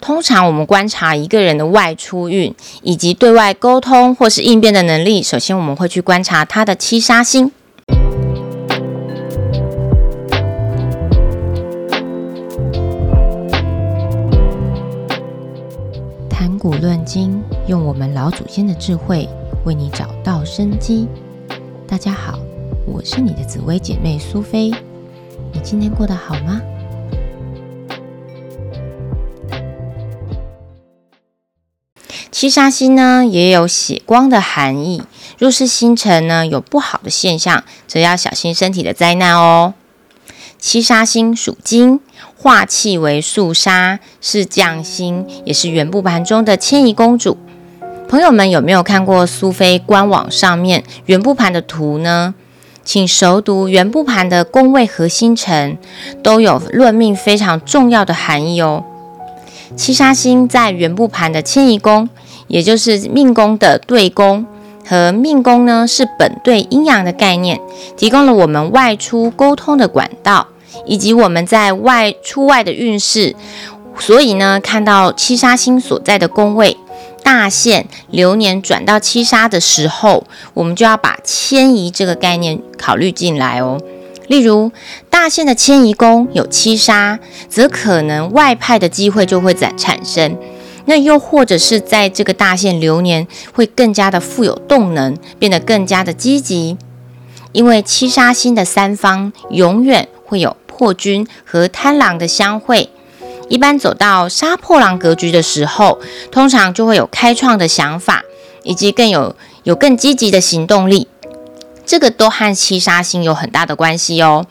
通常我们观察一个人的外出运以及对外沟通或是应变的能力，首先我们会去观察他的七杀星。谈古论今，用我们老祖先的智慧为你找到生机。大家好，我是你的紫薇姐妹苏菲，你今天过得好吗？七杀星呢，也有血光的含义。若是星辰呢有不好的现象，则要小心身体的灾难哦。七杀星属金，化气为肃杀，是将星，也是原部盘中的迁移公主。朋友们有没有看过苏菲官网上面原部盘的图呢？请熟读原部盘的宫位和星辰，都有论命非常重要的含义哦。七杀星在原部盘的迁移宫。也就是命宫的对宫和命宫呢，是本对阴阳的概念，提供了我们外出沟通的管道，以及我们在外出外的运势。所以呢，看到七杀星所在的宫位大限流年转到七杀的时候，我们就要把迁移这个概念考虑进来哦。例如大限的迁移宫有七杀，则可能外派的机会就会在产生。那又或者是在这个大限流年，会更加的富有动能，变得更加的积极。因为七杀星的三方永远会有破军和贪狼的相会，一般走到杀破狼格局的时候，通常就会有开创的想法，以及更有有更积极的行动力。这个都和七杀星有很大的关系哦。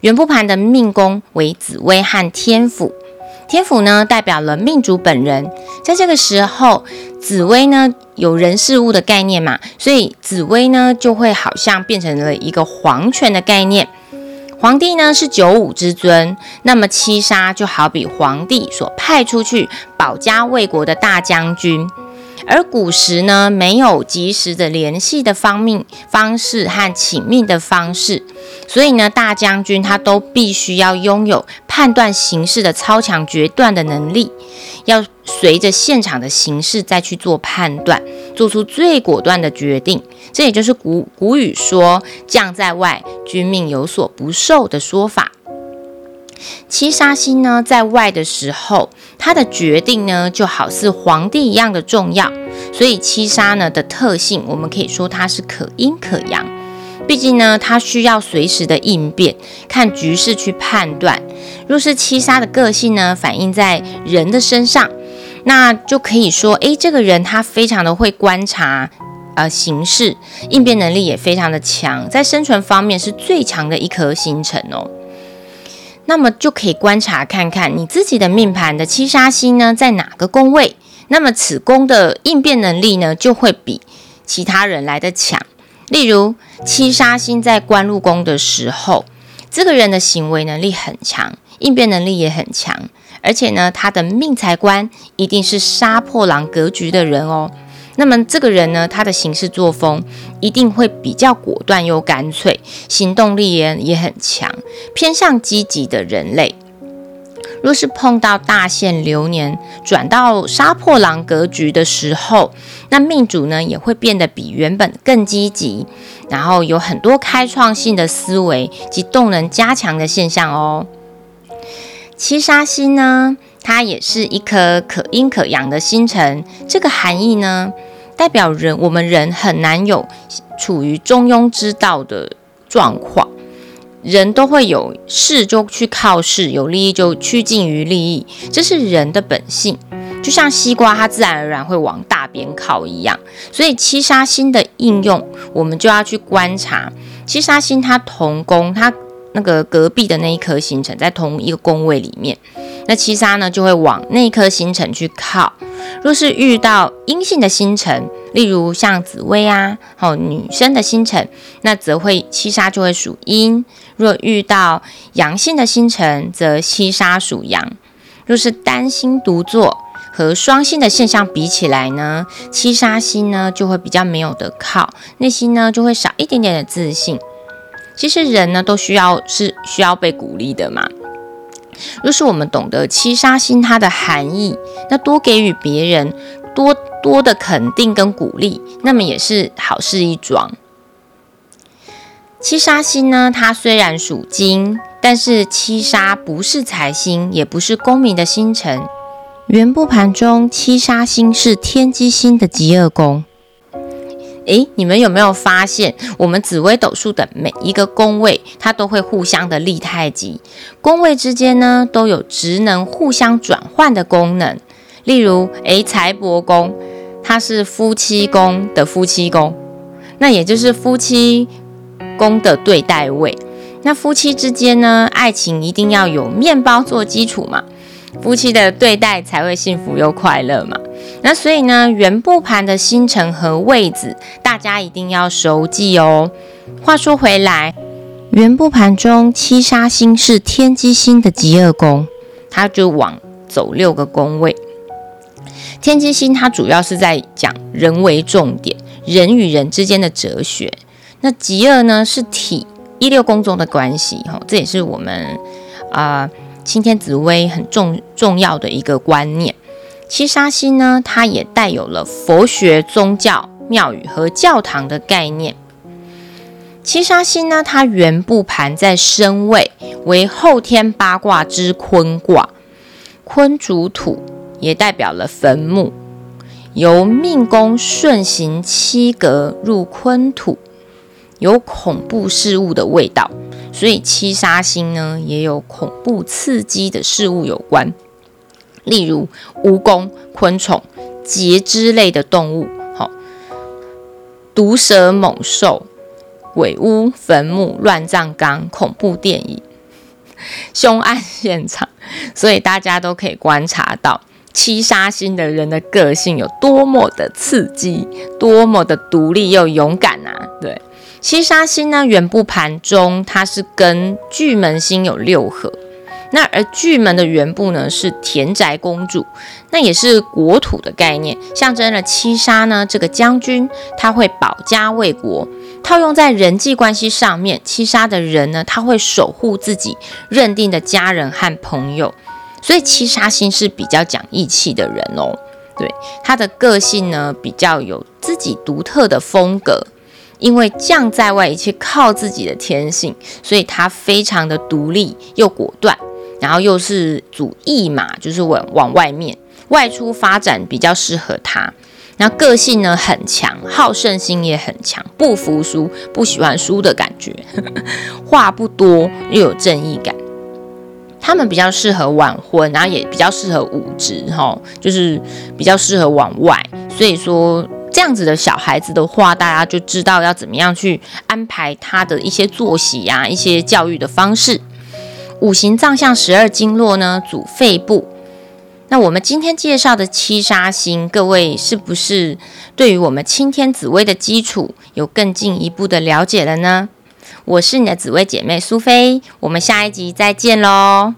元部盘的命宫为紫薇和天府。天府呢，代表了命主本人，在这个时候，紫薇呢有人事物的概念嘛，所以紫薇呢就会好像变成了一个皇权的概念。皇帝呢是九五之尊，那么七杀就好比皇帝所派出去保家卫国的大将军。而古时呢，没有及时的联系的方命方式和请命的方式，所以呢，大将军他都必须要拥有判断形势的超强决断的能力，要随着现场的形势再去做判断，做出最果断的决定。这也就是古古语说“将在外，君命有所不受”的说法。七杀星呢，在外的时候，他的决定呢，就好似皇帝一样的重要。所以七杀呢的特性，我们可以说它是可阴可阳。毕竟呢，它需要随时的应变，看局势去判断。若是七杀的个性呢，反映在人的身上，那就可以说，诶，这个人他非常的会观察，呃，形势应变能力也非常的强，在生存方面是最强的一颗星辰哦。那么就可以观察看看你自己的命盘的七杀星呢，在哪个宫位？那么此宫的应变能力呢，就会比其他人来的强。例如七杀星在官禄宫的时候，这个人的行为能力很强，应变能力也很强，而且呢，他的命财官一定是杀破狼格局的人哦。那么这个人呢，他的行事作风一定会比较果断又干脆，行动力也也很强，偏向积极的人类。若是碰到大限流年转到杀破狼格局的时候，那命主呢也会变得比原本更积极，然后有很多开创性的思维及动能加强的现象哦。七杀星呢，它也是一颗可阴可阳的星辰，这个含义呢？代表人，我们人很难有处于中庸之道的状况，人都会有势就去靠势，有利益就趋近于利益，这是人的本性。就像西瓜，它自然而然会往大边靠一样。所以七杀星的应用，我们就要去观察七杀星它同宫，它那个隔壁的那一颗星辰在同一个宫位里面。那七杀呢，就会往那颗星辰去靠。若是遇到阴性的星辰，例如像紫薇啊，好女生的星辰，那则会七杀就会属阴；若遇到阳性的星辰，则七杀属阳。若是单星独坐和双星的现象比起来呢，七杀星呢就会比较没有得靠，内心呢就会少一点点的自信。其实人呢都需要是需要被鼓励的嘛。若是我们懂得七杀星它的含义，那多给予别人多多的肯定跟鼓励，那么也是好事一桩。七杀星呢，它虽然属金，但是七杀不是财星，也不是功名的星辰。元部盘中七杀星是天机星的极恶宫。诶，你们有没有发现，我们紫微斗数的每一个宫位，它都会互相的立太极，宫位之间呢都有职能互相转换的功能。例如，诶，财帛宫，它是夫妻宫的夫妻宫，那也就是夫妻宫的对待位。那夫妻之间呢，爱情一定要有面包做基础嘛。夫妻的对待才会幸福又快乐嘛？那所以呢，圆部盘的星辰和位置，大家一定要熟记哦。话说回来，圆部盘中七杀星是天机星的极恶宫，它就往走六个宫位。天机星它主要是在讲人为重点，人与人之间的哲学。那极恶呢，是体一六宫中的关系，哈，这也是我们啊。青天紫薇很重重要的一个观念，七杀星呢，它也带有了佛学宗教庙宇和教堂的概念。七杀星呢，它原部盘在身位为后天八卦之坤卦，坤主土，也代表了坟墓，由命宫顺行七格入坤土，有恐怖事物的味道。所以七杀星呢，也有恐怖刺激的事物有关，例如蜈蚣、昆虫、节肢类的动物，好，毒蛇猛兽、鬼屋、坟墓、乱葬岗、恐怖电影、凶案现场。所以大家都可以观察到七杀星的人的个性有多么的刺激，多么的独立又勇敢啊！对。七杀星呢，原部盘中它是跟巨门星有六合，那而巨门的原部呢是田宅公主，那也是国土的概念，象征了七杀呢这个将军他会保家卫国。套用在人际关系上面，七杀的人呢他会守护自己认定的家人和朋友，所以七杀星是比较讲义气的人哦。对他的个性呢比较有自己独特的风格。因为将在外，一切靠自己的天性，所以他非常的独立又果断，然后又是主义马，就是往往外面外出发展比较适合他。那个性呢很强，好胜心也很强，不服输，不喜欢输的感觉，话不多又有正义感。他们比较适合晚婚，然后也比较适合武职，哈，就是比较适合往外，所以说。这样子的小孩子的话，大家就知道要怎么样去安排他的一些作息呀，一些教育的方式。五行藏象十二经络呢，主肺部。那我们今天介绍的七杀星，各位是不是对于我们青天紫薇的基础有更进一步的了解了呢？我是你的紫薇姐妹苏菲，我们下一集再见喽。